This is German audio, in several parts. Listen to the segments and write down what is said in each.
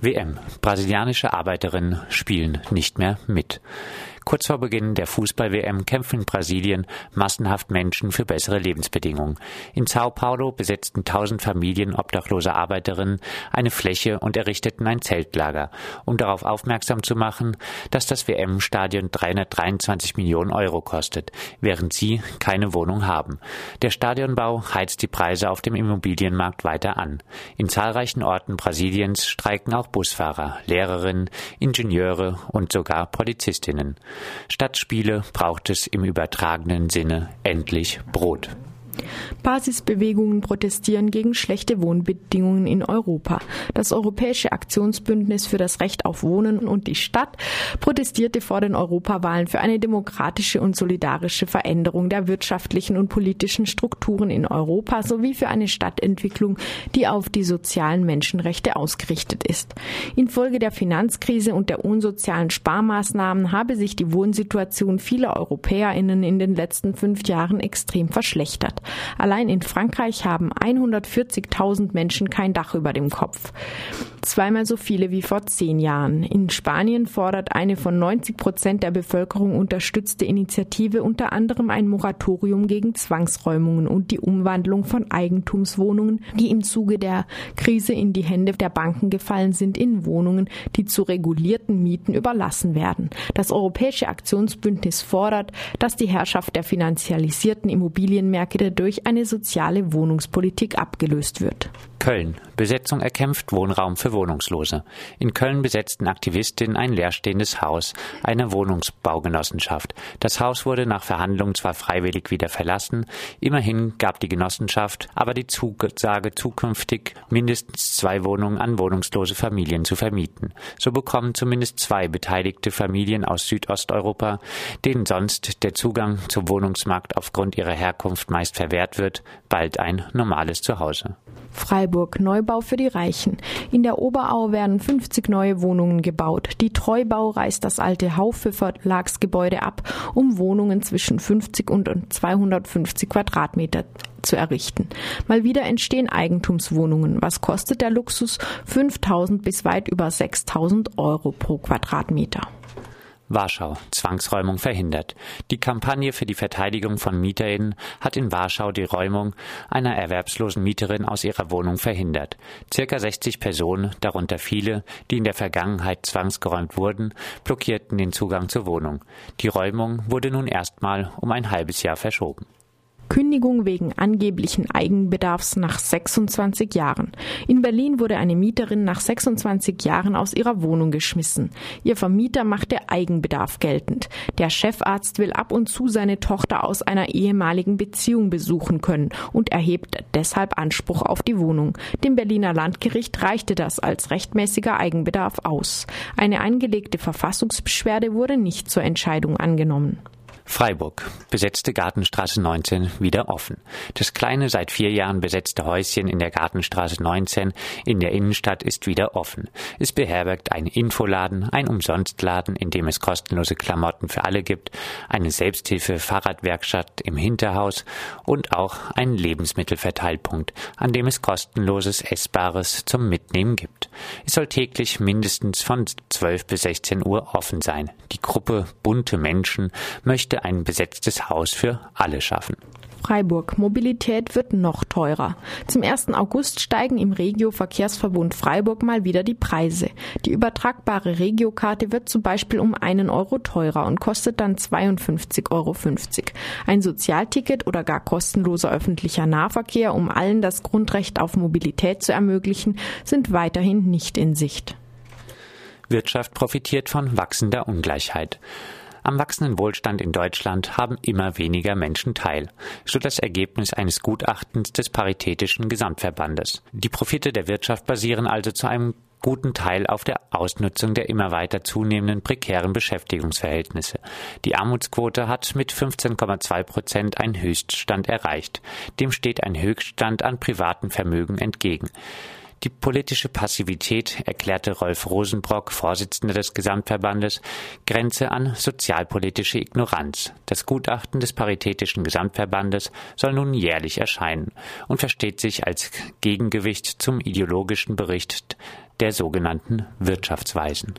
WM. Brasilianische Arbeiterinnen spielen nicht mehr mit. Kurz vor Beginn der Fußball-WM kämpfen in Brasilien massenhaft Menschen für bessere Lebensbedingungen. In Sao Paulo besetzten tausend Familien obdachloser Arbeiterinnen eine Fläche und errichteten ein Zeltlager, um darauf aufmerksam zu machen, dass das WM-Stadion 323 Millionen Euro kostet, während sie keine Wohnung haben. Der Stadionbau heizt die Preise auf dem Immobilienmarkt weiter an. In zahlreichen Orten Brasiliens streiken auch Busfahrer, Lehrerinnen, Ingenieure und sogar Polizistinnen. Statt Spiele braucht es im übertragenen Sinne endlich Brot. Basisbewegungen protestieren gegen schlechte Wohnbedingungen in Europa. Das Europäische Aktionsbündnis für das Recht auf Wohnen und die Stadt protestierte vor den Europawahlen für eine demokratische und solidarische Veränderung der wirtschaftlichen und politischen Strukturen in Europa sowie für eine Stadtentwicklung, die auf die sozialen Menschenrechte ausgerichtet ist. Infolge der Finanzkrise und der unsozialen Sparmaßnahmen habe sich die Wohnsituation vieler Europäerinnen in den letzten fünf Jahren extrem verschlechtert. Allein in Frankreich haben 140.000 Menschen kein Dach über dem Kopf. Zweimal so viele wie vor zehn Jahren. In Spanien fordert eine von 90 Prozent der Bevölkerung unterstützte Initiative unter anderem ein Moratorium gegen Zwangsräumungen und die Umwandlung von Eigentumswohnungen, die im Zuge der Krise in die Hände der Banken gefallen sind, in Wohnungen, die zu regulierten Mieten überlassen werden. Das Europäische Aktionsbündnis fordert, dass die Herrschaft der finanzialisierten Immobilienmärkte durch eine soziale Wohnungspolitik abgelöst wird. Köln. Besetzung erkämpft Wohnraum für Wohnungslose. In Köln besetzten Aktivistinnen ein leerstehendes Haus einer Wohnungsbaugenossenschaft. Das Haus wurde nach Verhandlungen zwar freiwillig wieder verlassen, immerhin gab die Genossenschaft aber die Zusage, zukünftig mindestens zwei Wohnungen an wohnungslose Familien zu vermieten. So bekommen zumindest zwei beteiligte Familien aus Südosteuropa, denen sonst der Zugang zum Wohnungsmarkt aufgrund ihrer Herkunft meist verwehrt wird, bald ein normales Zuhause. Freiburg Neubau für die Reichen. In der Oberau werden 50 neue Wohnungen gebaut. Die Treubau reißt das alte Haufe Verlagsgebäude ab, um Wohnungen zwischen 50 und 250 Quadratmeter zu errichten. Mal wieder entstehen Eigentumswohnungen. Was kostet der Luxus? 5000 bis weit über 6000 Euro pro Quadratmeter. Warschau. Zwangsräumung verhindert. Die Kampagne für die Verteidigung von MieterInnen hat in Warschau die Räumung einer erwerbslosen Mieterin aus ihrer Wohnung verhindert. Circa 60 Personen, darunter viele, die in der Vergangenheit zwangsgeräumt wurden, blockierten den Zugang zur Wohnung. Die Räumung wurde nun erstmal um ein halbes Jahr verschoben. Kündigung wegen angeblichen Eigenbedarfs nach 26 Jahren. In Berlin wurde eine Mieterin nach 26 Jahren aus ihrer Wohnung geschmissen. Ihr Vermieter machte Eigenbedarf geltend. Der Chefarzt will ab und zu seine Tochter aus einer ehemaligen Beziehung besuchen können und erhebt deshalb Anspruch auf die Wohnung. Dem Berliner Landgericht reichte das als rechtmäßiger Eigenbedarf aus. Eine eingelegte Verfassungsbeschwerde wurde nicht zur Entscheidung angenommen. Freiburg. Besetzte Gartenstraße 19 wieder offen. Das kleine, seit vier Jahren besetzte Häuschen in der Gartenstraße 19 in der Innenstadt ist wieder offen. Es beherbergt einen Infoladen, ein Umsonstladen, in dem es kostenlose Klamotten für alle gibt, eine Selbsthilfe-Fahrradwerkstatt im Hinterhaus und auch einen Lebensmittelverteilpunkt, an dem es kostenloses Essbares zum Mitnehmen gibt. Es soll täglich mindestens von 12 bis 16 Uhr offen sein. Die Gruppe Bunte Menschen möchte möchte ein besetztes Haus für alle schaffen. Freiburg. Mobilität wird noch teurer. Zum 1. August steigen im Regio-Verkehrsverbund Freiburg mal wieder die Preise. Die übertragbare Regiokarte wird zum Beispiel um einen Euro teurer und kostet dann 52,50 Euro. Ein Sozialticket oder gar kostenloser öffentlicher Nahverkehr, um allen das Grundrecht auf Mobilität zu ermöglichen, sind weiterhin nicht in Sicht. Wirtschaft profitiert von wachsender Ungleichheit. Am wachsenden Wohlstand in Deutschland haben immer weniger Menschen teil, so das Ergebnis eines Gutachtens des Paritätischen Gesamtverbandes. Die Profite der Wirtschaft basieren also zu einem guten Teil auf der Ausnutzung der immer weiter zunehmenden prekären Beschäftigungsverhältnisse. Die Armutsquote hat mit 15,2 Prozent einen Höchststand erreicht. Dem steht ein Höchststand an privaten Vermögen entgegen. Die politische Passivität, erklärte Rolf Rosenbrock, Vorsitzender des Gesamtverbandes, grenze an sozialpolitische Ignoranz. Das Gutachten des Paritätischen Gesamtverbandes soll nun jährlich erscheinen und versteht sich als Gegengewicht zum ideologischen Bericht der sogenannten Wirtschaftsweisen.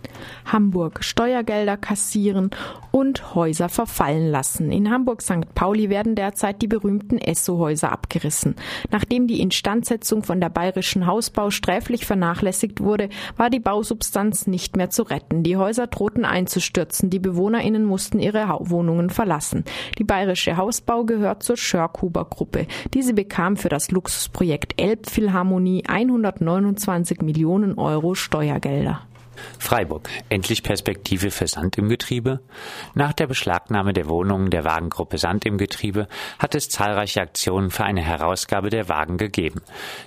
Hamburg Steuergelder kassieren und Häuser verfallen lassen. In Hamburg St. Pauli werden derzeit die berühmten Esso-Häuser abgerissen. Nachdem die Instandsetzung von der bayerischen Hausbau sträflich vernachlässigt wurde, war die Bausubstanz nicht mehr zu retten. Die Häuser drohten einzustürzen, die BewohnerInnen mussten ihre Wohnungen verlassen. Die bayerische Hausbau gehört zur Schörkuber Gruppe. Diese bekam für das Luxusprojekt Elbphilharmonie 129 Millionen Euro Steuergelder. Freiburg. Endlich Perspektive für Sand im Getriebe? Nach der Beschlagnahme der Wohnungen der Wagengruppe Sand im Getriebe hat es zahlreiche Aktionen für eine Herausgabe der Wagen gegeben.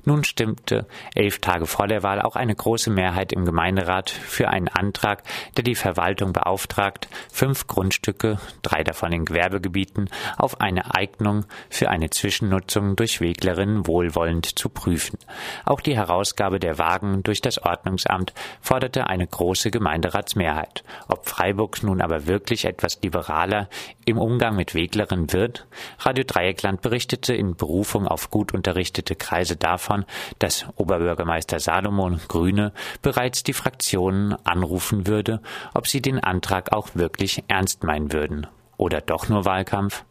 Nun stimmte elf Tage vor der Wahl auch eine große Mehrheit im Gemeinderat für einen Antrag, der die Verwaltung beauftragt, fünf Grundstücke, drei davon in Gewerbegebieten, auf eine Eignung für eine Zwischennutzung durch Weglerinnen wohlwollend zu prüfen. Auch die Herausgabe der Wagen durch das Ordnungsamt forderte eine große Gemeinderatsmehrheit. Ob Freiburg nun aber wirklich etwas liberaler im Umgang mit Weglerinnen wird? Radio Dreieckland berichtete in Berufung auf gut unterrichtete Kreise davon, dass Oberbürgermeister Salomon Grüne bereits die Fraktionen anrufen würde, ob sie den Antrag auch wirklich ernst meinen würden. Oder doch nur Wahlkampf?